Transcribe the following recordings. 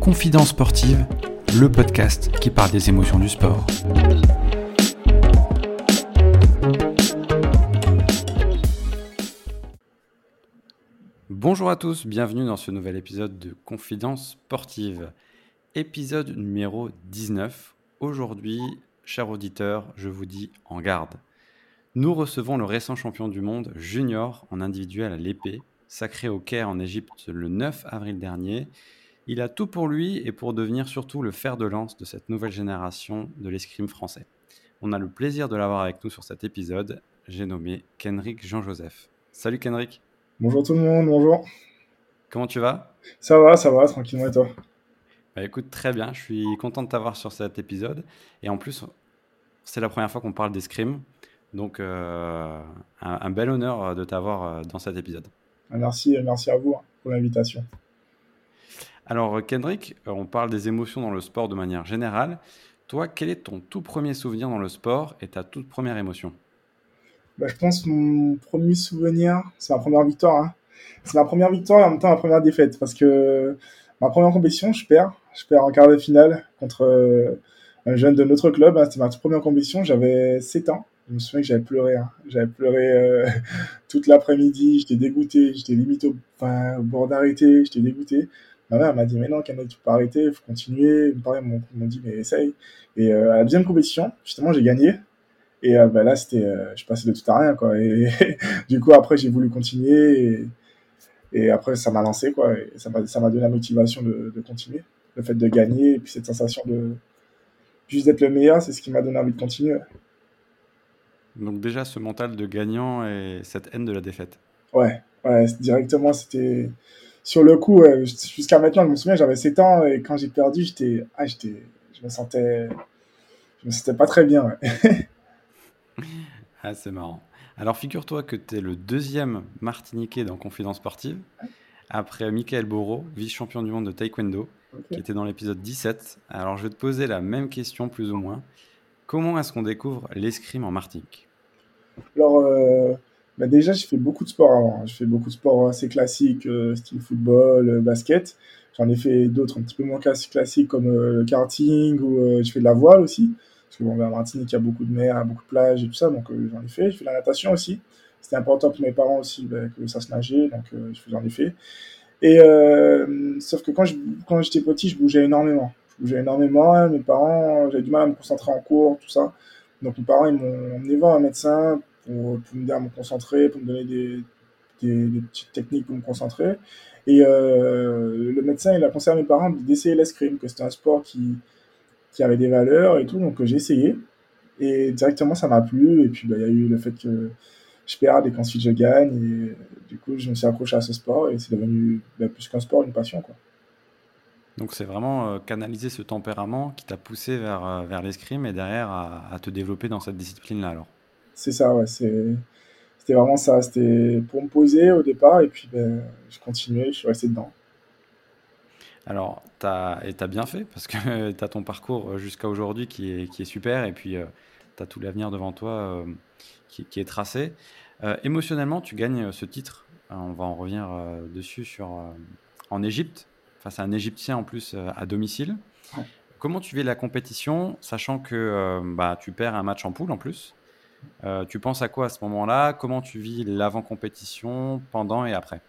Confidence sportive, le podcast qui parle des émotions du sport. Bonjour à tous, bienvenue dans ce nouvel épisode de Confidence sportive. Épisode numéro 19. Aujourd'hui, chers auditeurs, je vous dis en garde. Nous recevons le récent champion du monde junior en individuel à l'épée, sacré au Caire en Égypte le 9 avril dernier. Il a tout pour lui et pour devenir surtout le fer de lance de cette nouvelle génération de l'escrime français. On a le plaisir de l'avoir avec nous sur cet épisode. J'ai nommé Kenric Jean-Joseph. Salut Kenric. Bonjour tout le monde, bonjour. Comment tu vas? Ça va, ça va, tranquillement et toi? Bah écoute, très bien, je suis content de t'avoir sur cet épisode. Et en plus, c'est la première fois qu'on parle d'escrime. Donc, euh, un, bel honneur de t'avoir euh, dans cet épisode. Merci, merci à vous hein, pour l'invitation. Alors, Kendrick, on parle des émotions dans le sport de manière générale. Toi, quel est ton tout premier souvenir dans le sport et ta toute première émotion? Bah, Je pense que mon premier souvenir, c'est ma première victoire. Hein. C'est ma première victoire et en même temps ma première défaite. Parce que ma première compétition, je perds. Je perds en quart de finale contre euh, un jeune de notre club. Hein. C'était ma toute première compétition. J'avais 7 ans. Je me souviens que j'avais pleuré. Hein. J'avais pleuré euh, toute l'après-midi. J'étais dégoûté. J'étais limite au, bord d'arrêter. J'étais dégoûté. Ma mère m'a dit, mais non, Kenneth, tu peux pas arrêter, il faut continuer. Parents m'ont dit, mais essaye. Et euh, à la deuxième compétition, justement, j'ai gagné. Et euh, bah, là, c'était, je passais de tout à rien, quoi. Et du coup, après, j'ai voulu continuer. Et, après, ça m'a lancé, quoi. Et ça m'a, ça m'a donné la motivation de, de, continuer. Le fait de gagner, et puis cette sensation de juste d'être le meilleur, c'est ce qui m'a donné envie de continuer. Donc déjà, ce mental de gagnant et cette haine de la défaite. Ouais, ouais, directement, c'était sur le coup, jusqu'à maintenant, je me souviens, j'avais 7 ans et quand j'ai perdu, j'étais, ah, j'étais, je me sentais, je me sentais pas très bien. ah, c'est marrant. Alors, figure-toi que tu es le deuxième Martiniquais dans Confidence Sportive, après Michael Boro, vice-champion du monde de taekwondo, qui était dans l'épisode 17. Alors, je vais te poser la même question, plus ou moins. Comment est-ce qu'on découvre l'escrime en Martinique? Alors, euh, bah déjà, j'ai fait beaucoup de sport avant. J'ai fait beaucoup de sports assez classiques, euh, style football, euh, basket. J'en ai fait d'autres un petit peu moins classiques comme euh, le karting ou je fais de la voile aussi. Parce que bon, ben, Martinique, il y a beaucoup de mer, beaucoup de plages et tout ça, donc j'en ai fait. Je fais de la natation aussi. C'était important pour mes parents aussi ben, que ça se nageait, donc j'en ai fait. Et sauf que quand quand j'étais petit, je bougeais énormément. Je bougeais énormément. Mes parents, j'avais du mal à me concentrer en cours, tout ça. Donc mes parents, ils m'ont emmené voir un médecin pour, me dire à me concentrer, pour me donner des, des, petites techniques pour me concentrer. Et euh, le médecin, il a conseillé à mes parents d'essayer l'escrime, que c'était un sport qui, qui avait des valeurs et tout, donc j'ai essayé. Et directement, ça m'a plu. Et puis, bah, il y a eu le fait que je perds et qu'ensuite je gagne. Et du coup, je me suis accroché à ce sport et c'est devenu bah, plus qu'un sport, une passion. Quoi. Donc, c'est vraiment euh, canaliser ce tempérament qui t'a poussé vers, euh, vers l'escrime et derrière à, à te développer dans cette discipline-là alors? C'est ça, ouais. C'était vraiment ça. C'était pour me poser au départ et puis ben, je continuais, je suis resté dedans. Alors, as, et tu as bien fait parce que tu as ton parcours jusqu'à aujourd'hui qui est, qui est super et puis euh, tu as tout l'avenir devant toi euh, qui, qui, est tracé. Euh, émotionnellement, tu gagnes ce titre. On va en revenir dessus sur, en Égypte, face à un Égyptien en plus à domicile. Comment tu vis la compétition, sachant que bah, tu perds un match en poule en plus? Euh, tu penses à quoi à ce moment-là? Comment tu vis l'avant-compétition, pendant et après?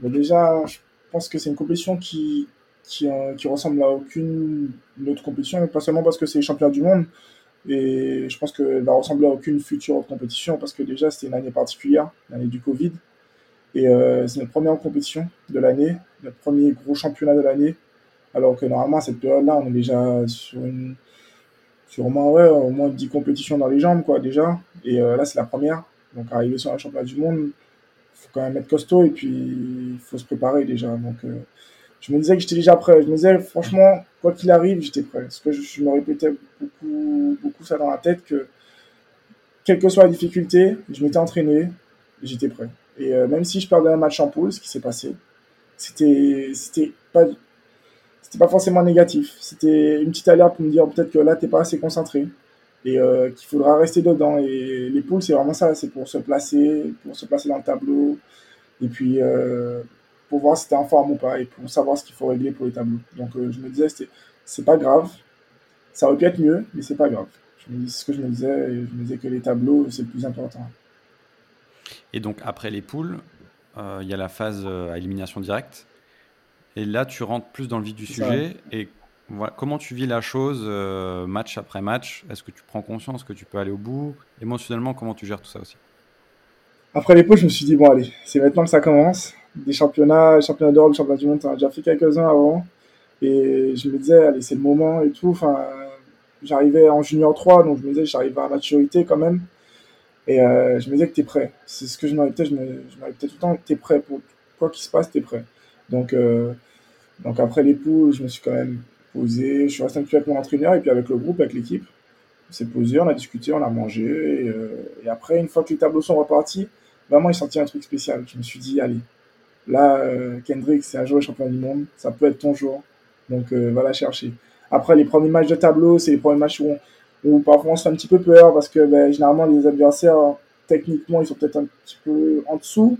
Mais Déjà, je pense que c'est une compétition qui, euh, qui, ressemble à aucune autre compétition, pas seulement parce que c'est les du monde, et je pense qu'elle va ressembler à aucune future compétition, parce que déjà, c'était une année particulière, l'année du Covid, et euh, c'est notre première compétition de l'année, notre premier gros championnat de l'année, alors que normalement, à cette période-là, on est déjà sur une sûrement ouais, au moins 10 compétitions dans les jambes, quoi, déjà. Et euh, là, c'est la première. Donc, arriver sur un championnat du monde, faut quand même être costaud et puis il faut se préparer déjà. Donc, euh, je me disais que j'étais déjà prêt. Je me disais, franchement, quoi qu'il arrive, j'étais prêt. Parce que je, me répétais beaucoup, beaucoup ça dans la tête que, quelle que soit la difficulté, je m'étais entraîné, j'étais prêt. Et euh, même si je perdais un match en poule, ce qui s'est passé, c'était, c'était pas, c'était pas forcément négatif. C'était une petite alerte pour me dire peut-être que là, t'es pas assez concentré. et euh, qu'il faudra rester dedans. Et les poules, c'est vraiment ça, c'est pour se placer, pour se placer dans le tableau, et puis euh, pour voir si tu es en forme ou pas, et pour savoir ce qu'il faut régler pour les tableaux. Donc je me disais, c'est pas grave, ça aurait pu être mieux, mais c'est pas grave. C'est ce que je me disais, je me disais que les tableaux, c'est le plus important. Et donc après les poules, il y a la phase à élimination directe. Et là, tu rentres plus dans le vif du sujet. Et comment tu vis la chose euh, match après match? Est-ce que tu prends conscience que tu peux aller au bout? Émotionnellement, comment tu gères tout ça aussi? Après les pots, je me suis dit, bon, allez, c'est maintenant que ça commence. Des championnats, championnats d'Europe, championnats du monde, as déjà fait quelques-uns avant. Et je me disais, allez, c'est le moment et tout. Enfin, j'arrivais en junior 3, donc je me disais, j'arrive à maturité quand même. Et euh, je me disais que tu es prêt. C'est ce que je me répétais, je me, répétais tout le temps, tu es prêt. Pour quoi qu'il se passe, tu es prêt. Donc, euh, donc après les je me suis quand même posé. Je suis resté un petit peu avec mon entraîneur et puis avec le groupe, avec l'équipe. On s'est posé, on a discuté, on a mangé. Euh, et, après, une fois que les tableaux sont repartis, vraiment, il sentit un truc spécial. Je me suis dit, allez, là, euh, Kendrick, c'est un joueur champion du monde. Ça peut être ton jour. Donc, euh, va la chercher. Après, les premiers matchs de tableau, c'est les premiers matchs où, où, parfois on se fait un petit peu peur parce que ben, généralement, les adversaires, techniquement, ils sont peut-être un petit peu en dessous.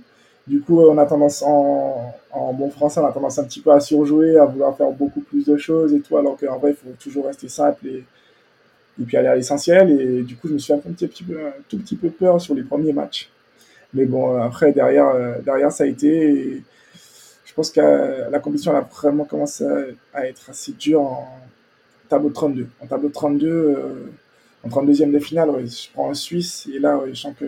Du coup, on a tendance, en, bon français, on a tendance un petit peu à surjouer, à vouloir faire beaucoup plus de choses et tout, alors qu'en vrai, il faut toujours rester simple et, et puis aller à l'essentiel. Et du coup, je me suis fait un, petit, peu, tout petit peu peur sur les premiers matchs. Mais bon, après, derrière, euh, derrière ça a été. je pense que la compétition a vraiment commencé à, être assez dure en tableau de 32. En tableau de 32, euh, en 32e de finale, je prends un Suisse et là, je sens que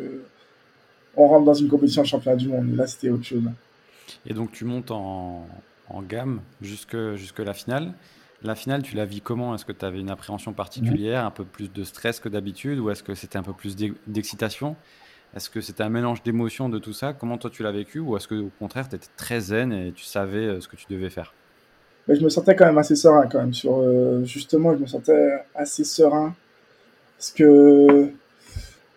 on rentre dans une compétition de championnat du monde. Et là, c'était autre chose. Et donc, tu montes en, gamme jusque, jusque la finale. La finale, tu la vis comment? Est-ce que tu avais une appréhension particulière, un peu plus de stress que d'habitude, ou est-ce que c'était un peu plus d'excitation? Est-ce que c'était un mélange d'émotions de tout ça? Comment toi tu l'as vécu Ou est-ce que au contraire, tu étais très zen et tu savais euh, ce que tu devais faire? Mais Je me sentais quand même assez serein, quand même. Sur, euh, justement, je me sentais assez serein. Parce que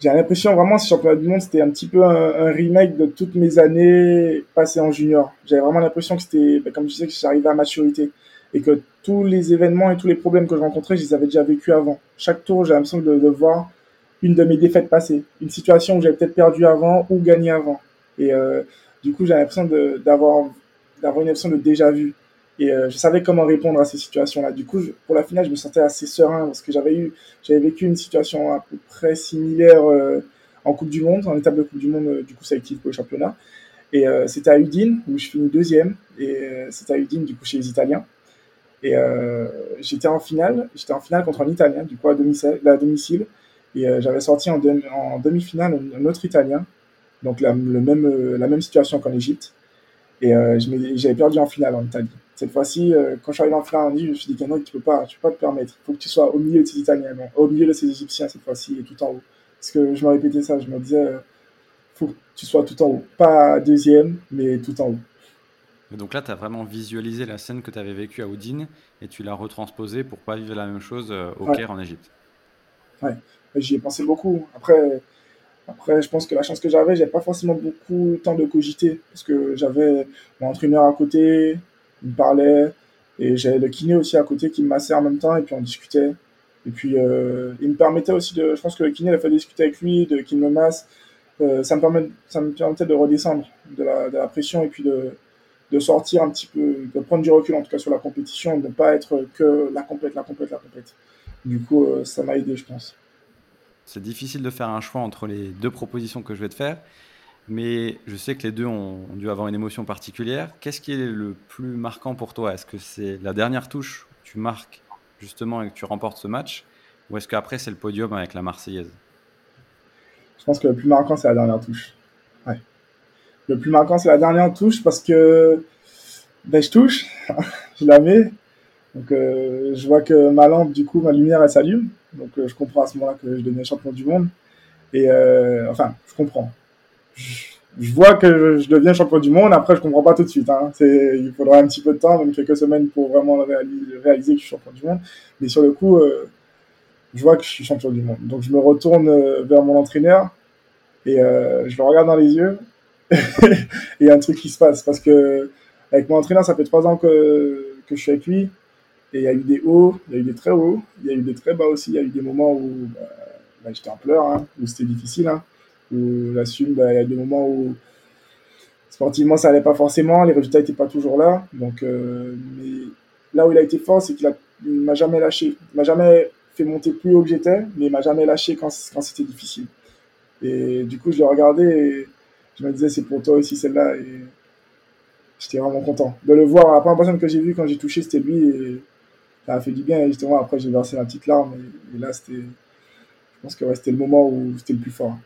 j'ai l'impression vraiment ce championnat du monde c'était un petit peu un, remake de toutes mes années passées en junior. J'avais vraiment l'impression que c'était, ben, comme je disais, que j'arrivais à maturité et que tous les événements et tous les problèmes que je rencontrais, je les avais déjà vécus avant. Chaque tour, j'ai l'impression de, de, voir une de mes défaites passées, une situation où j'avais peut-être perdu avant ou gagné avant. Et euh, du coup, j'ai l'impression d'avoir d'avoir une impression de déjà vu. Et euh, je savais comment répondre à ces situations-là. Du coup, pour la finale, je me sentais assez serein parce que j'avais eu, j'avais vécu une situation à peu près similaire euh, en Coupe du Monde, en étape de Coupe du Monde, euh, du coup, équipe pour le championnat. Et c'était à Udine où je finis deuxième. Et c'était à Udine, du coup, chez les Italiens. Et j'étais en finale, j'étais en finale contre un Italien, du coup, à domicile. À domicile et j'avais sorti en, en demi-finale un autre Italien, donc la, le même, la même situation qu'en Égypte. Et j'avais perdu en finale en Italie. Cette fois-ci, euh, quand je suis arrivé en Finlande, je me suis dit, non, tu peux pas, tu peux pas te permettre. Il faut que tu sois au milieu de ces Italiens, au milieu de ces Égyptiens cette fois-ci, et tout en haut. Parce que je me répétais ça, je me disais, il euh, faut que tu sois tout en haut. Pas deuxième, mais tout en haut. Et donc là, tu as vraiment visualisé la scène que tu avais vécue à Oudine et tu l'as retransposée pour pas vivre la même chose euh, au Caire en Égypte. Ouais, j'y ai pensé beaucoup. Après, après, je pense que la chance que j'avais, j'avais pas forcément beaucoup de temps de cogiter parce que j'avais mon entraîneur à côté, il me parlait. Et j'avais le kiné aussi à côté qui me massait en même temps, et puis on discutait. Et puis, euh, il me permettait aussi de. Je pense que le kiné, il a fait discuter avec lui, de qu'il me masse. Euh, ça, me permet, ça me permettait de redescendre de la, de la pression et puis de, de sortir un petit peu, de prendre du recul en tout cas sur la compétition, de ne pas être que la complète, la complète, la complète. Du coup, euh, ça m'a aidé, je pense. C'est difficile de faire un choix entre les deux propositions que je vais te faire mais je sais que les deux ont, dû avoir une émotion particulière. Qu'est-ce qui est le plus marquant pour toi? Est-ce que c'est la dernière touche que tu marques justement et que tu remportes ce match? Ou est-ce qu'après c'est le podium avec la Marseillaise? Je pense que le plus marquant c'est la dernière touche. Ouais. Le plus marquant c'est la dernière touche parce que ben, je touche, je la mets. Donc euh, je vois que ma lampe, du coup, ma lumière elle s'allume. Donc euh, je comprends à ce moment-là que je deviens champion du monde. Et euh, enfin, je comprends je vois que je deviens champion du monde. Après, je comprends pas tout de suite. Hein. Il faudra un petit peu de temps, même quelques semaines, pour vraiment réaliser, que je suis champion du monde. Mais sur le coup, euh, je vois que je suis champion du monde. Donc, je me retourne euh, vers mon entraîneur et euh, je le regarde dans les yeux. et il y a un truc qui se passe parce que avec mon entraîneur, ça fait trois ans que, que je suis avec lui. Et il y a eu des hauts, il y a eu des très hauts, il y a eu des très bas aussi. Il y a eu des moments où bah, bah, j'étais en pleurs, hein, où c'était difficile. Hein, j'assume, bah, il y a des moments où sportivement ça allait pas forcément, les résultats n'étaient pas toujours là. Donc, mais là où il a été fort, c'est qu'il ne m'a jamais lâché. Il m'a jamais fait monter plus haut que j'étais, mais il m'a jamais lâché quand, quand c'était difficile. Et du coup, je l'ai regardé et je me disais, c'est pour toi aussi celle-là. Et j'étais vraiment content de le voir. La première personne que j'ai vue quand j'ai touché, c'était lui. Et ça a fait du bien. Et justement, après, j'ai versé ma petite larme. Et, là, c'était. Je pense que c'était le moment où c'était le plus fort.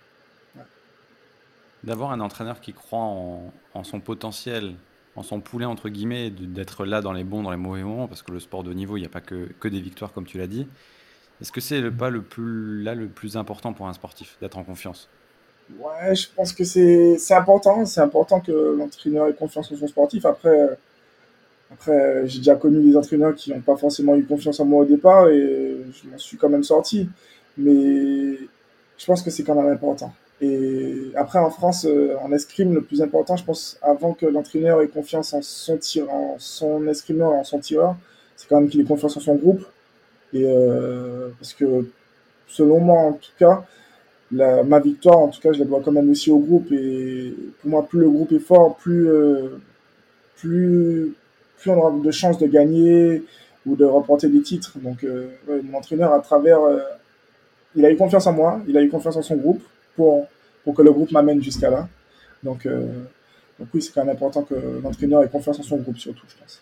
D'avoir un entraîneur qui croit en, son potentiel, en son poulet, entre guillemets, d'être là dans les bons, dans les mauvais moments, parce que le sport de niveau, il n'y a pas que, des victoires, comme tu l'as dit. Est-ce que c'est le pas le plus, là le plus important pour un sportif, d'être en confiance? Ouais, je pense que c'est important. C'est important que l'entraîneur ait confiance en son sportif. Après, après j'ai déjà connu des entraîneurs qui n'ont pas forcément eu confiance en moi au départ et je m'en suis quand même sorti. Mais je pense que c'est quand même important. Et après, en France, euh, en escrime, le plus important, je pense, avant que l'entraîneur ait confiance en son tireur, en son escrimeur, en son tireur, c'est quand même qu'il ait confiance en son groupe. Et euh, parce que, selon moi, en tout cas, la, ma victoire, en tout cas, je la dois quand même aussi au groupe. Et pour moi, plus le groupe est fort, plus, euh, plus, plus on aura de chances de gagner ou de remporter des titres. Donc, euh, mon entraîneur, à travers, euh, il a eu confiance en moi, il a eu confiance en son groupe pour, pour que le groupe m'amène jusqu'à là. Donc, euh, donc oui, c'est quand même important que l'entraîneur ait confiance en son groupe, surtout, je pense.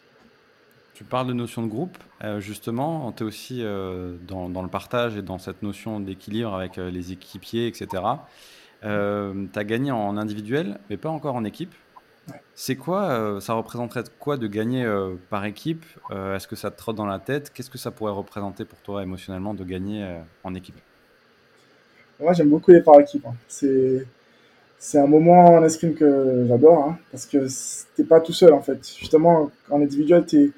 Tu parles de notion de groupe, euh, justement, tu es aussi euh, dans, dans, le partage et dans cette notion d'équilibre avec euh, les équipiers, etc. tu as gagné en individuel, mais pas encore en équipe. C'est quoi, ça représenterait quoi de gagner par équipe? Est-ce que ça te trotte dans la tête? Qu'est-ce que ça pourrait représenter pour toi émotionnellement de gagner en équipe? Moi, j'aime beaucoup les par équipe. C'est c'est un moment en escrime que j'adore, hein, parce que t'es pas tout seul en fait. Justement, en individuel, tu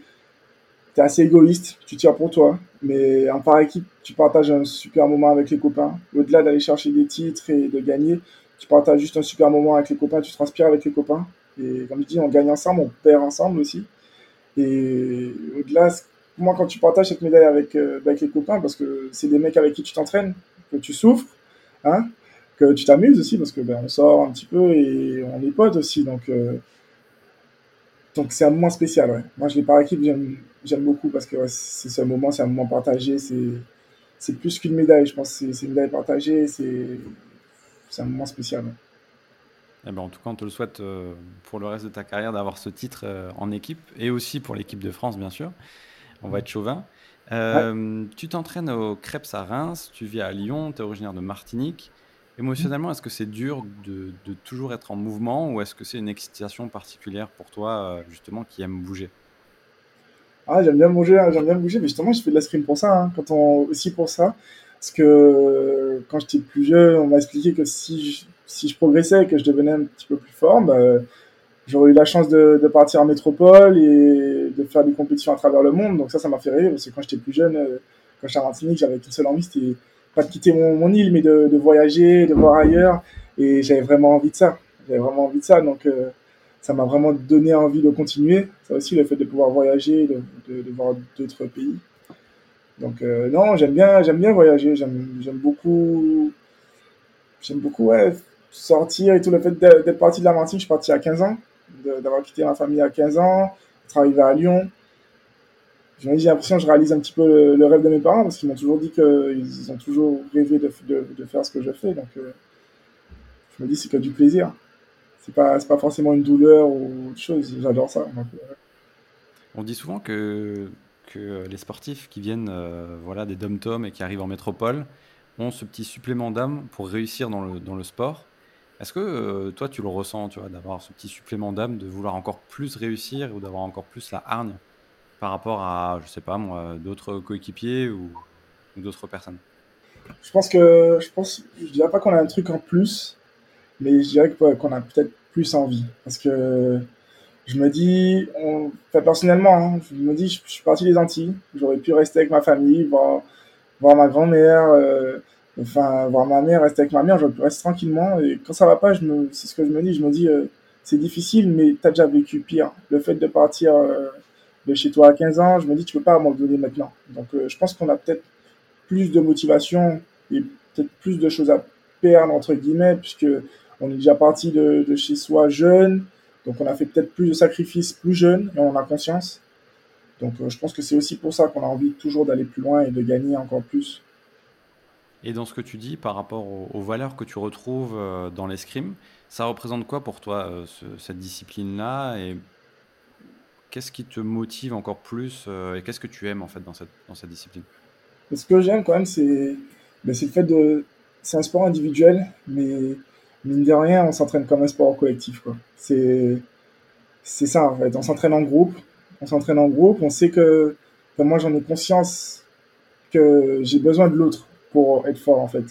es assez égoïste, tu tires pour toi, mais en par équipe, tu partages un super moment avec les copains. Au-delà d'aller chercher des titres et de gagner, tu partages juste un super moment avec les copains, tu transpires avec les copains. Et comme je dis, on gagne ensemble, on perd ensemble aussi. Et au-delà, moi, quand tu partages cette médaille avec, euh, avec les copains, parce que c'est des mecs avec qui tu t'entraînes, que tu souffres, hein, que tu t'amuses aussi, parce que ben, on sort un petit peu et on est potes aussi. Donc, euh, donc c'est un moment spécial. Moi, je l'ai par équipe, j'aime beaucoup parce que c'est ce moment, c'est un moment partagé. C'est plus qu'une médaille, je pense. C'est une médaille partagée. C'est un moment spécial. Eh ben, en tout cas, on te le souhaite euh, pour le reste de ta carrière d'avoir ce titre euh, en équipe et aussi pour l'équipe de France, bien sûr. On va être chauvin. Euh, tu t'entraînes au Crêpes à Reims, tu vis à Lyon, tu es originaire de Martinique. Émotionnellement, est-ce que c'est dur de, de, toujours être en mouvement ou est-ce que c'est une excitation particulière pour toi, justement, qui aime bouger? Ah, j'aime bien bouger, hein, j'aime bien bouger, mais justement, je fais de la l'escrime pour ça, hein, quand on, aussi pour ça. Parce que quand j'étais plus jeune, on m'a expliqué que si je, si je progressais et que je devenais un petit peu plus fort, bah, j'aurais eu la chance de, partir en métropole et de faire des compétitions à travers le monde. Donc ça, ça m'a fait rêver, parce que quand j'étais plus jeune, euh, quand j'étais à Martinique, j'avais qu'une seule envie, c'était pas de quitter mon, île, mais de, voyager, de voir ailleurs. Et j'avais vraiment envie de ça. J'avais vraiment envie de ça. Donc, euh, ça m'a vraiment donné envie de continuer. Ça aussi, le fait de pouvoir voyager, de, de, voir d'autres pays. Donc euh, non, j'aime bien, j'aime bien voyager. J'aime beaucoup, j'aime beaucoup ouais, sortir et tout le fait d'être parti de la Martinique. Je suis parti à 15 ans, d'avoir quitté ma famille à 15 ans, travailler à Lyon. J'ai l'impression que je réalise un petit peu le, rêve de mes parents parce qu'ils m'ont toujours dit qu'ils ont toujours rêvé de, de, faire ce que je fais. Donc euh, je me dis c'est que du plaisir c'est pas, pas forcément une douleur ou autre chose. J'adore ça. On dit souvent que, que les sportifs qui viennent euh, voilà, des dom-tom et qui arrivent en métropole ont ce petit supplément d'âme pour réussir dans le, dans le sport. Est-ce que euh, toi, tu le ressens, tu vois, d'avoir ce petit supplément d'âme, de vouloir encore plus réussir ou d'avoir encore plus la hargne par rapport à, je sais pas moi, d'autres coéquipiers ou, d'autres personnes? Je pense que, je pense, je dirais pas qu'on a un truc en plus, mais je dirais qu'on a peut-être plus envie. Parce que je me dis, on, personnellement, hein, je me dis, je, suis parti des Antilles, j'aurais pu rester avec ma famille, voir, voir ma grand-mère, euh, enfin, voir ma mère, rester avec ma mère, pu rester tranquillement. Et quand ça va pas, je me, c'est ce que je me dis, je me dis, euh, c'est difficile, mais tu as déjà vécu pire. Le fait de partir euh, de chez toi à 15 ans, je me dis, tu peux pas donner maintenant. Donc, je pense qu'on a peut-être plus de motivation et peut-être plus de choses à perdre, entre guillemets, puisque on est déjà parti de, de chez soi jeune, donc on a fait peut-être plus de sacrifices plus jeune et on a conscience. Donc euh, je pense que c'est aussi pour ça qu'on a envie toujours d'aller plus loin et de gagner encore plus. Et dans ce que tu dis par rapport aux, valeurs que tu retrouves euh, dans l'escrime, ça représente quoi pour toi euh, cette discipline-là et qu'est-ce qui te motive encore plus et qu'est-ce que tu aimes en fait dans cette, dans cette discipline? Ce que j'aime quand même, c'est ben, le fait de... C'est un sport individuel, mais mine de rien, on s'entraîne comme un sport collectif. C'est ça en fait, on s'entraîne en groupe, on s'entraîne en groupe, on sait que, moi j'en ai conscience que j'ai besoin de l'autre pour être fort en fait.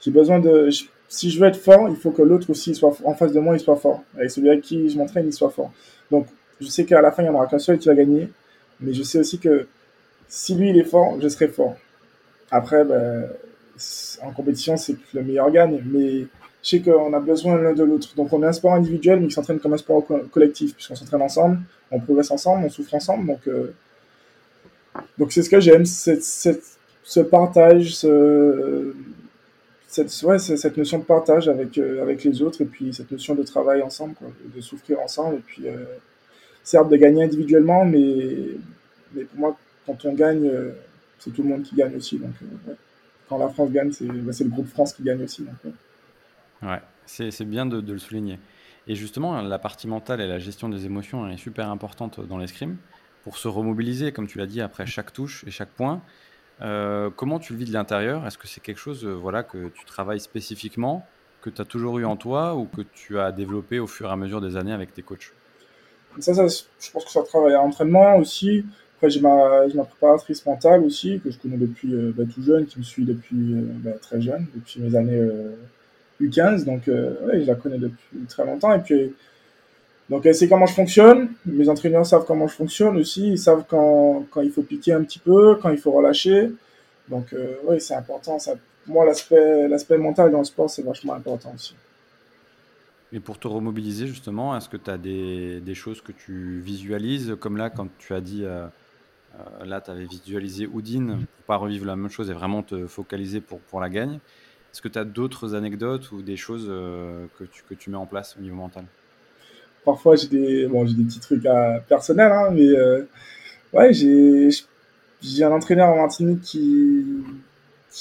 J'ai besoin de, si je veux être fort, il faut que l'autre aussi soit en face de moi, il soit fort. Avec celui avec qui je m'entraîne, il soit fort. Donc je sais qu'à la fin, il n'y en aura qu'un seul qui va gagner, mais je sais aussi que si lui il est fort, je serai fort. Après, ben, en compétition, c'est le meilleur gagne, mais je sais qu'on a besoin l'un de l'autre. Donc on est un sport individuel, mais qui s'entraîne comme un sport collectif, puisqu'on s'entraîne ensemble, on progresse ensemble, on souffre ensemble. Donc euh, donc c'est ce que j'aime, ce partage, ce, cette, notion de partage avec, euh, avec les autres, et puis cette notion de travail ensemble, de souffrir ensemble, et puis euh, certes de gagner individuellement, mais, pour moi, quand on gagne, c'est tout le monde qui gagne aussi. Donc, quand la France gagne, bah, c'est le groupe France qui gagne aussi. Ouais, c'est bien de, le souligner. Et justement, la partie mentale et la gestion des émotions est super importante dans l'escrime pour se remobiliser, comme tu l'as dit, après chaque touche et chaque point. Euh, comment tu le vis de l'intérieur? Est-ce que c'est quelque chose euh, voilà, que tu travailles spécifiquement, que tu as toujours eu en toi ou que tu as développé au fur et à mesure des années avec tes coachs? Ça, je pense que ça travaille à l'entraînement aussi. Après, j'ai ma, préparatrice mentale aussi, que je connais depuis euh, bah, tout jeune, qui me suit depuis bah, très jeune, depuis mes années U15, donc ouais, je la connais depuis très longtemps. Et puis, donc elle sait comment je fonctionne, mes entraîneurs savent comment je fonctionne aussi, ils savent quand, quand il faut piquer un petit peu, quand il faut relâcher. Donc euh, oui, c'est important. Moi, l'aspect, mental dans le sport, c'est vachement important aussi. Et pour te remobiliser, justement, est-ce que tu as des, des, choses que tu visualises? Comme là, quand tu as dit, euh, là, tu avais visualisé Houdin, pour pas revivre la même chose et vraiment te focaliser pour, pour la gagne. Est-ce que tu as d'autres anecdotes ou des choses euh, que, tu, que tu mets en place au niveau mental? Parfois, j'ai des, bon, des petits trucs à, personnels, hein, mais euh, ouais, j'ai, un entraîneur en Martinique qui,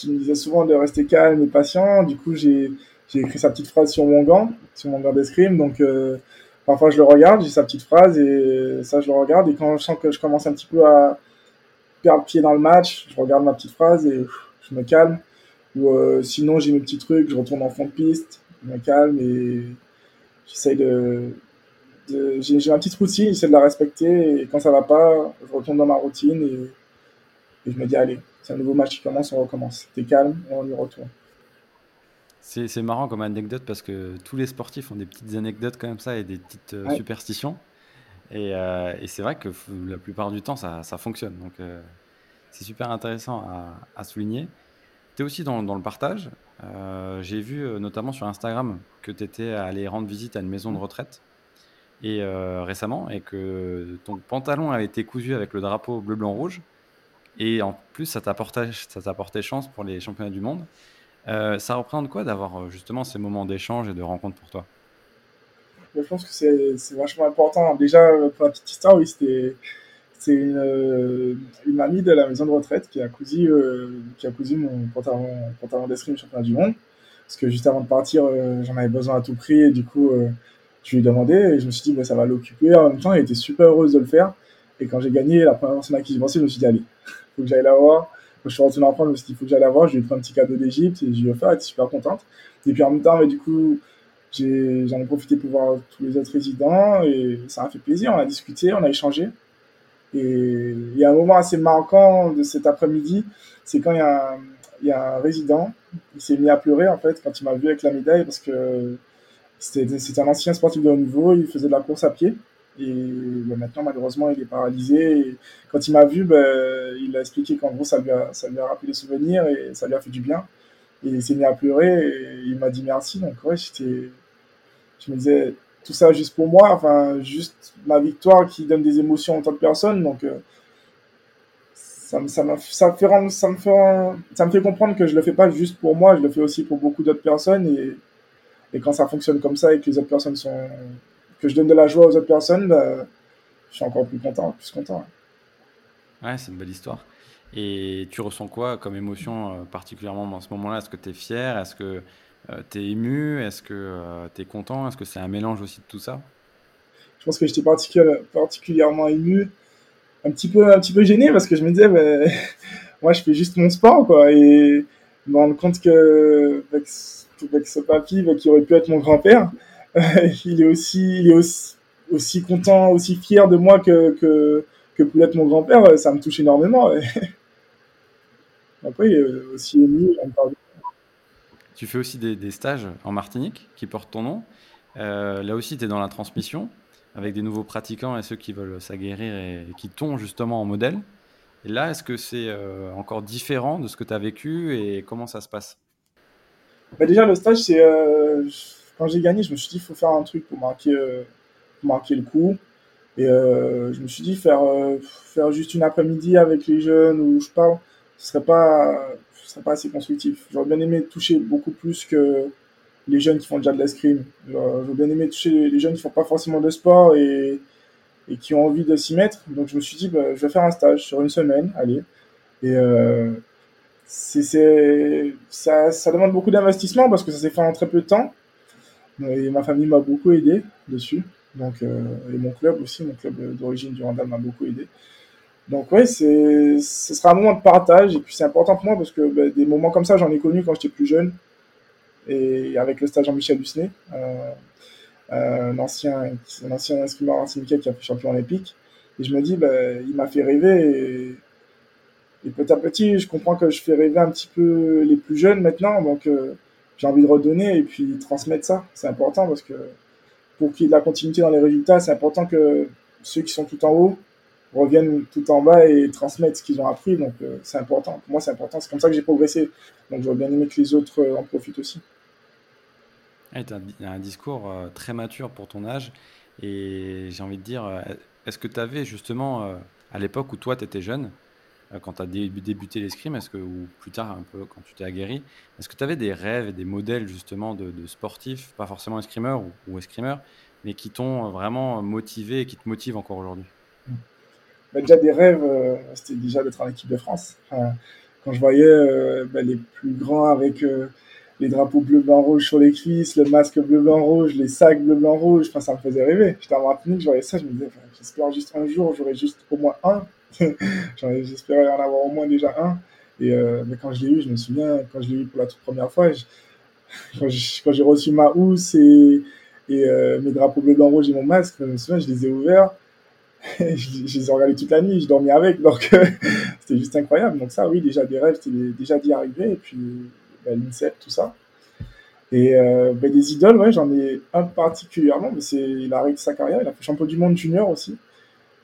me disait souvent de rester calme et patient. Du coup, j'ai, écrit sa petite phrase sur mon gant, sur mon gant d'escrime. Donc, euh, parfois, je le regarde, j'ai sa petite phrase et ça, je le regarde. Et quand je sens que je commence un petit peu à perdre pied dans le match, je regarde ma petite phrase et je me calme. Ou euh, sinon, j'ai mes petits trucs, je retourne en fond de piste, je me calme et j'essaye de. J'ai ma petite routine, j'essaie de la respecter et quand ça va pas, je retourne dans ma routine et, je me dis, allez, c'est un nouveau match qui commence, on recommence. T'es calme et on y retourne. C'est marrant comme anecdote parce que tous les sportifs ont des petites anecdotes comme ça et des petites euh, superstitions. Et, euh, et c'est vrai que la plupart du temps, ça, ça fonctionne. Donc, c'est super intéressant à, à souligner. Tu es aussi dans, dans le partage. Euh, j'ai vu euh, notamment sur Instagram que tu étais allé rendre visite à une maison de retraite et euh, récemment et que ton pantalon a été cousu avec le drapeau bleu blanc rouge et en plus ça t'apportait ça chance pour les championnats du monde. ça représente quoi d'avoir justement ces moments d'échange et de rencontre pour toi? Je pense que c'est vachement important. Déjà pour la petite histoire, oui c'était c'est une, euh, une, amie de la maison de retraite qui a cousu, euh, qui a cousu mon pantalon, pantalon d'escrime championnat du monde. Parce que juste avant de partir, euh, j'en avais besoin à tout prix et du coup, je lui ai demandé et je me suis dit, bah, ça va l'occuper. En même temps, elle était super heureuse de le faire. Et quand j'ai gagné, la première personne à qui j'ai pensé, je me suis dit, allez, faut que j'aille la voir. Quand je suis retourné en France, je me suis dit, faut que j'aille la voir. Je lui ai pris un petit cadeau d'Égypte et je lui ai offert, elle était super contente. Et puis en même temps, mais du coup, j'en ai, profité pour voir tous les autres résidents et ça a fait plaisir. On a discuté, on a échangé. Et il y a un moment assez marquant de cet après-midi, c'est quand il y, a un, il y a un résident, il s'est mis à pleurer en fait quand il m'a vu avec la médaille parce que c'était un ancien sportif de haut niveau, il faisait de la course à pied. Et ben, maintenant, malheureusement, il est paralysé. Et quand il m'a vu, ben, il a expliqué qu'en gros, ça lui, a, ça lui a rappelé des souvenirs et ça lui a fait du bien. Et il s'est mis à pleurer et il m'a dit merci. Donc, ouais, j'étais. Je me disais, tout ça juste pour moi, enfin, juste ma victoire qui donne des émotions en tant que personne. Donc, ça me, fait comprendre que je le fais pas juste pour moi, je le fais aussi pour beaucoup d'autres personnes. Et quand ça fonctionne comme ça et que les autres personnes sont. que je donne de la joie aux autres personnes, bah, je suis encore plus content, plus content. Ouais, c'est une belle histoire. Et tu ressens quoi comme émotion euh, particulièrement dans ce moment-là? Est-ce que tu es fier? Est-ce que euh, tu es ému? Est-ce que euh, tu es content? Est-ce que c'est un mélange aussi de tout ça? Je pense que j'étais particulièrement ému, un petit, peu, un petit peu gêné parce que je me disais, bah, moi je fais juste mon sport quoi. Et me rendre compte que avec, ce papy bah, qui aurait pu être mon grand-père, il est aussi, il est aussi, content, aussi fier de moi que, que, que peut être mon grand-père, ça me touche énormément. Après, il est aussi ému, tu fais aussi des, stages en Martinique qui portent ton nom. Euh, là aussi, tu es dans la transmission avec des nouveaux pratiquants et ceux qui veulent s'aguerrir et, qui tombent justement en modèle. Et là, est-ce que c'est euh, encore différent de ce que tu as vécu et comment ça se passe? Bah Déjà, le stage, c'est euh, quand j'ai gagné, je me suis dit il faut faire un truc pour marquer, marquer le coup. Et je me suis dit faire, faire juste une après-midi avec les jeunes où je parle, ce serait pas pas assez constructif. J'aurais bien aimé toucher beaucoup plus que les jeunes qui font déjà de l'escrime. J'aurais bien aimé toucher les jeunes qui font pas forcément de sport et, et qui ont envie de s'y mettre. Donc je me suis dit, bah, je vais faire un stage sur une semaine, allez. Et euh, c'est, ça, ça demande beaucoup d'investissement parce que ça s'est fait en très peu de temps. Et ma famille m'a beaucoup aidé dessus. Donc, euh, et mon club aussi, mon club d'origine du Randall m'a beaucoup aidé. Donc c'est, ce sera un moment de partage et puis c'est important pour moi parce que bah, des moments comme ça, j'en ai connu quand j'étais plus jeune et avec le stage Jean-Michel Hussenet, euh, euh, un ancien, un ancien inscrimeur qui a fait champion olympique. Et je me dis, bah, il m'a fait rêver et, petit à petit, je comprends que je fais rêver un petit peu les plus jeunes maintenant, donc euh, j'ai envie de redonner et puis transmettre ça. C'est important parce que pour qu'il y ait de la continuité dans les résultats, c'est important que ceux qui sont tout en haut reviennent tout en bas et transmettent ce qu'ils ont appris. Donc, euh, c'est important. Pour moi, c'est important. C'est comme ça que j'ai progressé. Donc, j'aurais bien aimé que les autres euh, en profitent aussi. tu as un discours très mature pour ton âge. Et j'ai envie de dire, est-ce que tu avais justement, à l'époque où toi, tu étais jeune, quand tu as débuté l'escrime, est-ce que, ou plus tard, un peu quand tu t'es aguerri, est-ce que tu avais des rêves et des modèles justement de, sportifs, pas forcément escrimeurs ou, escrimeurs, mais qui t'ont vraiment motivé et qui te motivent encore aujourd'hui? Bah, déjà des rêves, euh, c'était déjà d'être en équipe de France. quand je voyais euh, bah, les plus grands avec euh, les drapeaux bleu, blanc, rouge sur les cuisses, le masque bleu, blanc, rouge, les sacs bleu, blanc, rouge, ça me faisait rêver. J'étais en Martinique, je voyais ça, je me disais, j'espère juste un jour, j'aurai juste au moins un. J'espérais en avoir au moins déjà un. Et mais quand je l'ai eu, je me souviens, quand je l'ai eu pour la toute première fois, quand j'ai reçu ma housse et, et mes drapeaux bleu, blanc, rouge et mon masque, je me souviens, je les ai ouverts. je, les ai regardés toute la nuit, je dormais avec, donc euh, c'était juste incroyable. Donc ça, oui, déjà des rêves, c'était déjà d'y arriver, et puis bah, l'INSEP, tout ça. Et euh, bah, des idoles, ouais, j'en ai un particulièrement, mais c'est, il a sa carrière, il a fait champion du monde junior aussi,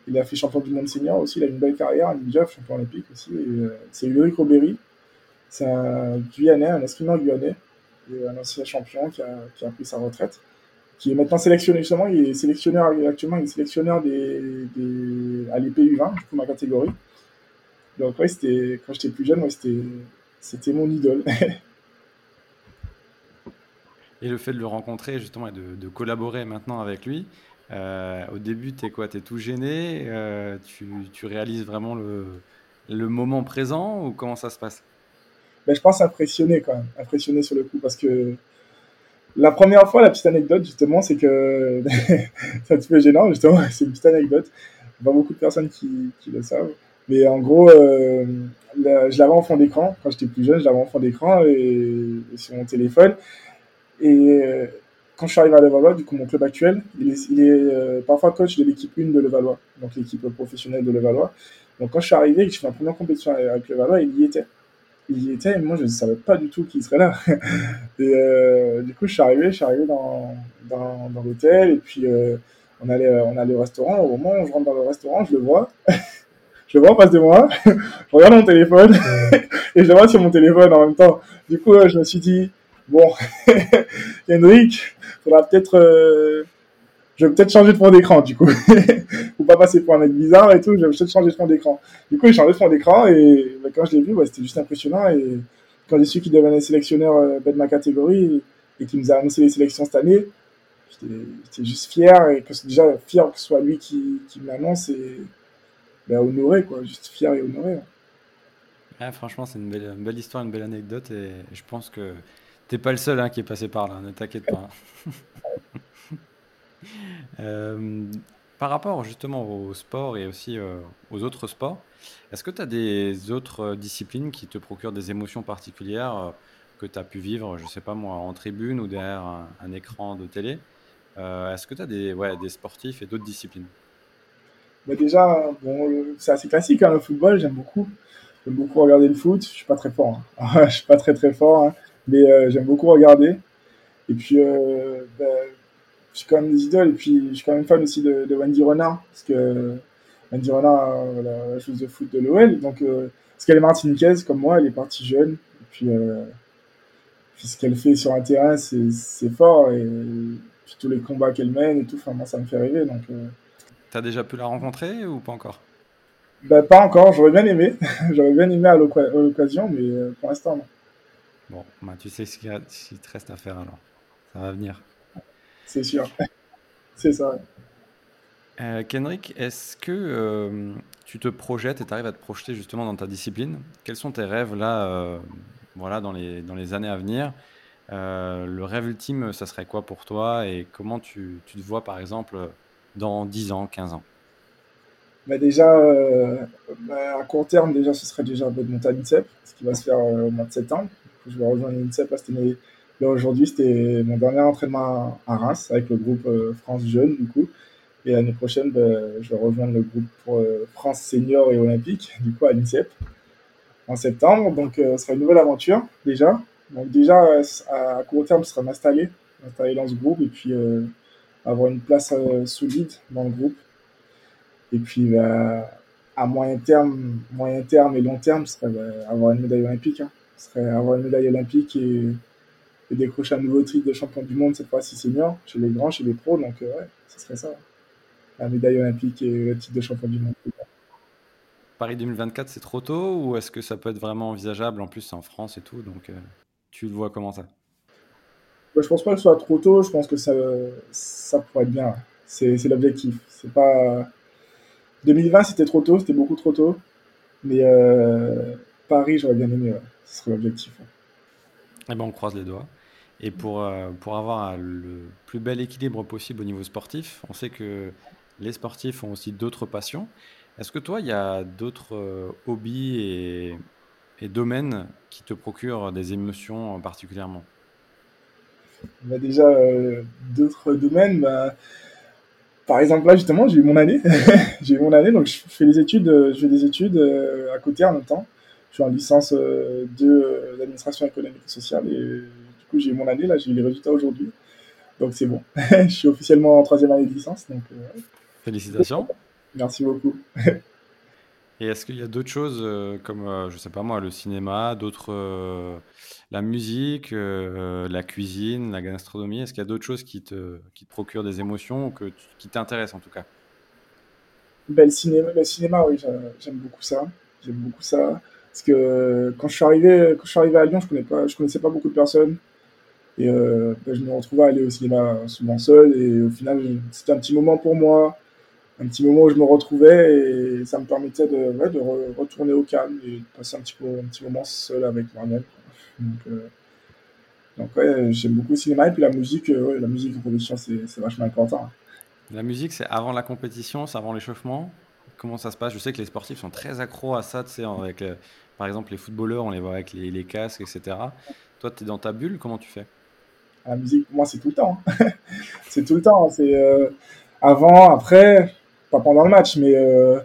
il a fait champion du monde senior aussi, il a une belle carrière, un Jeff, champion olympique aussi, euh, c'est Ulrich Robéry, c'est un Guyanais, un escrimeur guyanais, un ancien champion qui a, qui a pris sa retraite qui est maintenant sélectionné justement, il est sélectionneur actuellement, il est sélectionneur des, des à l'EPU 20, du coup ma catégorie. Donc ouais, c'était quand j'étais plus jeune, ouais, c'était c'était mon idole. et le fait de le rencontrer justement et de, de collaborer maintenant avec lui, euh, au début, tu es quoi? Tu es tout gêné? Euh, tu, réalises vraiment le, moment présent ou comment ça se passe? Ben, Je pense impressionné quand même, impressionné sur le coup parce que la première fois, la petite anecdote, justement, c'est que c'est un petit peu gênant, justement, c'est une petite anecdote. Pas beaucoup de personnes qui, le savent. Mais en gros, euh, je l'avais en fond d'écran. Quand j'étais plus jeune, je l'avais en fond d'écran et, sur mon téléphone. Et quand je suis arrivé à Levallois, du coup, mon club actuel, il est, il est euh, parfois coach de l'équipe 1 de Levallois, donc l'équipe professionnelle de Levallois. Donc quand je suis arrivé et que je fais ma première compétition avec Levallois, il y était il y était, moi je ne savais pas du tout qu'il serait là. et euh, du coup, je suis arrivé, je suis arrivé dans, dans, dans l'hôtel, et puis euh, on, allait, on allait au restaurant. Au moment où je rentre dans le restaurant, je le vois. je le vois en face de moi, je regarde mon téléphone, et je le vois sur mon téléphone en même temps. Du coup, je me suis dit, bon, Henrik, faudra peut-être. Euh, je vais peut-être changer de fond d'écran, du coup. Faut pas passer pour un mec bizarre et tout, je vais peut-être changer de fond d'écran. Du coup, j'ai changé de fond d'écran et bah, quand je l'ai vu, c'était juste impressionnant. Et quand j'ai su qu'il devenait sélectionneur euh, de ma catégorie et qu'il nous a annoncé les sélections cette année, j'étais juste fier et que déjà fier que ce soit lui qui, qui m'annonce et bah, honoré, quoi. Juste fier et honoré. franchement, c'est une belle histoire, une belle anecdote et je pense que t'es pas le seul hein, qui est passé par là, ne t'inquiète pas. Euh, par rapport justement au sport et aussi euh, aux autres sports, est-ce que tu as des autres disciplines qui te procurent des émotions particulières euh, que tu as pu vivre, je sais pas moi, en tribune ou derrière un, écran de télé? Est-ce que tu as des, ouais, des sportifs et d'autres disciplines? Bah Déjà, bon, c'est assez classique, hein, le football, j'aime beaucoup. J'aime beaucoup regarder le foot. Je suis pas très fort. Hein. je suis pas très très fort, hein. Mais j'aime beaucoup regarder. Et puis, bah, je suis quand même des idoles. Et puis je suis quand même fan aussi de, Wendy Renard parce que Wendy Renard, euh, la chose de foot de l'OL, donc euh, parce qu'elle est martiniquaise comme moi, elle est partie jeune. Et puis, euh, ce qu'elle fait sur un terrain, c'est fort. Et puis tous les combats qu'elle mène et tout, enfin moi ça me fait rêver. Donc. T'as déjà pu la rencontrer ou pas encore? Bah, pas encore, j'aurais bien aimé, j'aurais bien aimé à l'occasion, mais pour l'instant non. Bon, bah, tu sais ce qu'il te reste à faire alors, ça va venir c'est sûr. c'est ça. Euh, Kenrick, est-ce que euh, tu te projettes et tu arrives à te projeter justement dans ta discipline? Quels sont tes rêves là, euh, voilà, dans les, dans les années à venir? Le rêve ultime, ça serait quoi pour toi? Et comment tu, tu te vois par exemple dans 10 ans, 15 ans? Bah déjà, bah, à court terme, déjà, ce serait déjà de monter à l'INSEP, ce qui va se faire au mois de septembre. Je vais rejoindre l'INSEP cette année aujourd'hui, c'était mon dernier entraînement à Reims avec le groupe euh, France Jeune, du coup. Et l'année prochaine, ben, je vais rejoindre le groupe euh, France Senior et Olympique, du coup, à l'INSEP, en septembre. Donc, euh, ce sera une nouvelle aventure, déjà. Donc, déjà, à court terme, ce sera m'installer, m'installer dans ce groupe et puis avoir une place solide dans le groupe. Et puis, ben, à moyen terme, moyen terme et long terme, ce serait ben, avoir une médaille olympique. Hein. Ce serait avoir une médaille olympique et et décrocher un nouveau titre de champion du monde, cette fois-ci senior, chez les grands, chez les pros. Donc, euh, ouais, ce serait ça. La médaille olympique et le titre de champion du monde. Paris 2024, c'est trop tôt ou est-ce que ça peut être vraiment envisageable? En plus, c'est en France et tout, donc euh, tu le vois comment ça? Bah, Je pense pas que ce soit trop tôt, je pense que ça, ça pourrait être bien. C'est l'objectif. C'est pas. 2020, c'était trop tôt, c'était beaucoup trop tôt. Mais euh, Paris, j'aurais bien aimé, ce serait l'objectif. Eh ben, on croise les doigts. Et pour, euh, pour avoir le plus bel équilibre possible au niveau sportif, on sait que les sportifs ont aussi d'autres passions. Est-ce que toi, il y a d'autres euh, hobbies et, et, domaines qui te procurent des émotions particulièrement? Bah Déjà, euh, d'autres domaines, bah, par exemple, là, justement, j'ai eu mon année. j'ai eu mon année, donc je fais, les études, je fais des études à côté en même temps. Je suis en licence de l'administration économique et sociale et j'ai eu mon année, là, j'ai eu les résultats aujourd'hui. Donc c'est bon. je suis officiellement en troisième année de licence. Donc, euh, Félicitations. Merci beaucoup. Et est-ce qu'il y a d'autres choses euh, comme, euh, je sais pas moi, le cinéma, d'autres, la musique, la cuisine, la gastronomie? Est-ce qu'il y a d'autres choses qui te, qui te procurent des émotions ou que qui t'intéressent en tout cas? Ben, le, cinéma, le cinéma, oui, j'aime beaucoup ça. J'aime beaucoup ça. Parce que quand je suis arrivé, quand je suis arrivé à Lyon, je connais connaissais pas beaucoup de personnes. Et euh, ben, je me retrouvais à aller au cinéma souvent seul. Et au final, c'était un petit moment pour moi, un petit moment où je me retrouvais et ça me permettait de, de retourner au calme et de passer un petit, peu, un petit moment seul avec moi-même. Donc, euh, ouais, j'aime beaucoup le cinéma et puis la musique, euh, la musique en compétition, c'est vachement important. La musique, c'est avant la compétition, c'est avant l'échauffement? Comment ça se passe Je sais que les sportifs sont très accros à ça, avec, par exemple, les footballeurs, on les voit avec les, casques, etc. Toi, tu es dans ta bulle, comment tu fais? La musique, moi, c'est tout le temps. c'est tout le temps. C'est euh, avant, après, pas pendant le match, mais, euh,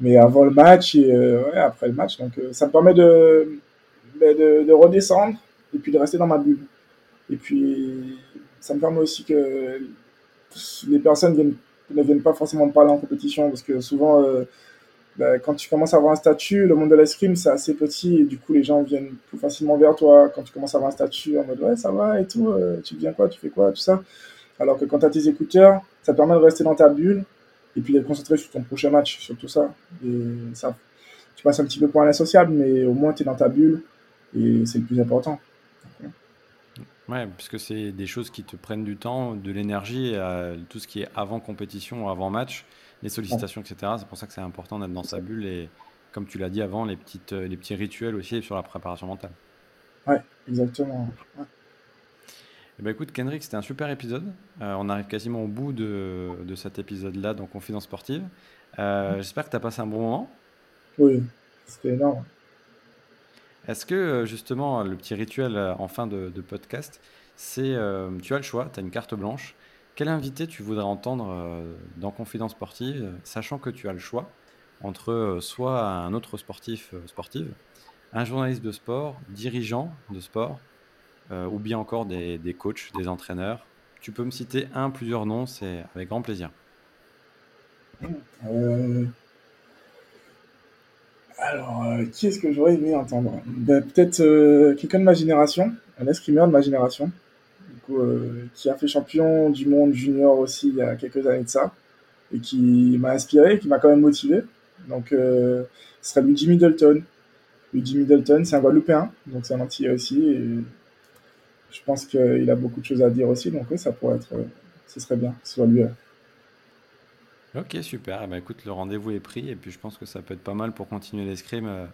mais avant le match et euh, après le match. Donc, ça me permet de, de, redescendre et puis de rester dans ma bulle. Et puis, ça me permet aussi que les personnes viennent, ne viennent pas forcément me parler en compétition parce que souvent, bah, quand tu commences à avoir un statut, le monde de l'escrime, c'est assez petit et du coup, les gens viennent plus facilement vers toi. Quand tu commences à avoir un statut en mode ouais, ça va et tout, euh, tu viens quoi, tu fais quoi, tout ça. Alors que quand tu as tes écouteurs, ça permet de rester dans ta bulle et puis d'être concentré sur ton prochain match, sur tout ça. Et ça, tu passes un petit peu pour un associable, mais au moins tu es dans ta bulle et c'est le plus important. Ouais, puisque c'est des choses qui te prennent du temps, de l'énergie, tout ce qui est avant compétition ou avant match, les sollicitations, etc. C'est pour ça que c'est important d'être dans sa bulle et, comme tu l'as dit avant, les, petites, les petits rituels aussi sur la préparation mentale. Ouais, exactement. Eh ben écoute, Kendrick, c'était un super épisode. Euh, on arrive quasiment au bout de, de cet épisode-là dans Confidence Sportive. Euh, j'espère que tu as passé un bon moment. Oui, c'était énorme. Est-ce que euh, justement le petit rituel euh, en fin de, podcast, c'est euh, tu as le choix, tu as une carte blanche. Quel invité tu voudrais entendre dans Confidence Sportive, sachant que tu as le choix entre soit un autre sportif sportive, un journaliste de sport, dirigeant de sport, ou bien encore des, des, coachs, des entraîneurs. Tu peux me citer un, plusieurs noms, c'est avec grand plaisir. Alors, euh, qui est-ce que j'aurais aimé entendre? Ben, Peut-être euh, quelqu'un de ma génération, un escrimeur de ma génération, euh, qui a fait champion du monde junior aussi il y a quelques années de ça, et qui m'a inspiré, qui m'a quand même motivé. Donc, ce serait Luigi Middleton. Luigi Middleton, c'est un Guadeloupéen, donc c'est un Antillais aussi, et je pense qu'il a beaucoup de choses à dire aussi, donc oui, ça pourrait être, ce serait bien que ce soit lui. Ok, super. Eh ben, écoute, le rendez-vous est pris et puis je pense que ça peut être pas mal pour continuer l'escrime euh,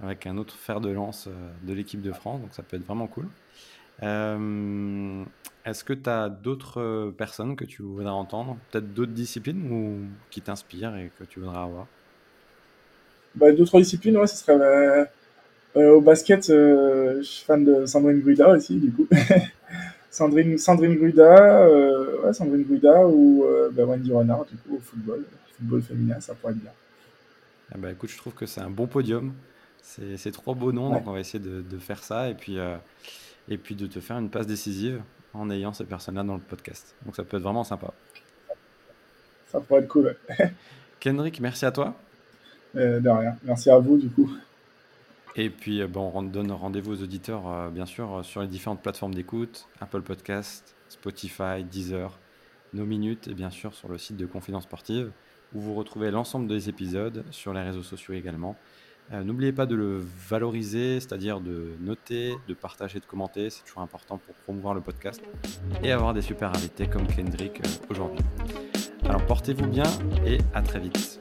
avec un autre fer de lance euh, de l'équipe de France. Donc ça peut être vraiment cool. Euh, est-ce que tu as d'autres personnes que tu voudrais entendre? Peut-être d'autres disciplines ou qui t'inspirent et que tu voudrais avoir? Bah, D'autres disciplines, ouais, ce serait. au basket, je suis fan de Sandrine Guida aussi, du coup. Sandrine, Sandrine Gruda, euh, ouais, Sandrine Gruda ou euh, ben Wendy Renard, du coup, au football, football féminin, ça pourrait être bien. Ah bah, écoute, je trouve que c'est un bon podium. C'est trois beaux noms, donc on va essayer de, de faire ça et puis, euh, et puis de te faire une passe décisive en ayant ces personnes-là dans le podcast. Donc ça peut être vraiment sympa. Ça pourrait être cool. Kendrick, merci à toi. de rien. Merci à vous, du coup. Et puis, euh, on donne rendez-vous aux auditeurs, euh, bien sûr, euh, sur les différentes plateformes d'écoute, Apple Podcast, Spotify, Deezer, nos minutes, et bien sûr sur le site de Confidence Sportive, où vous retrouvez l'ensemble des épisodes, sur les réseaux sociaux également. N'oubliez pas de le valoriser, c'est-à-dire de noter, de partager, de commenter, c'est toujours important pour promouvoir le podcast, et avoir des super invités comme Kendrick aujourd'hui. Alors portez-vous bien et à très vite.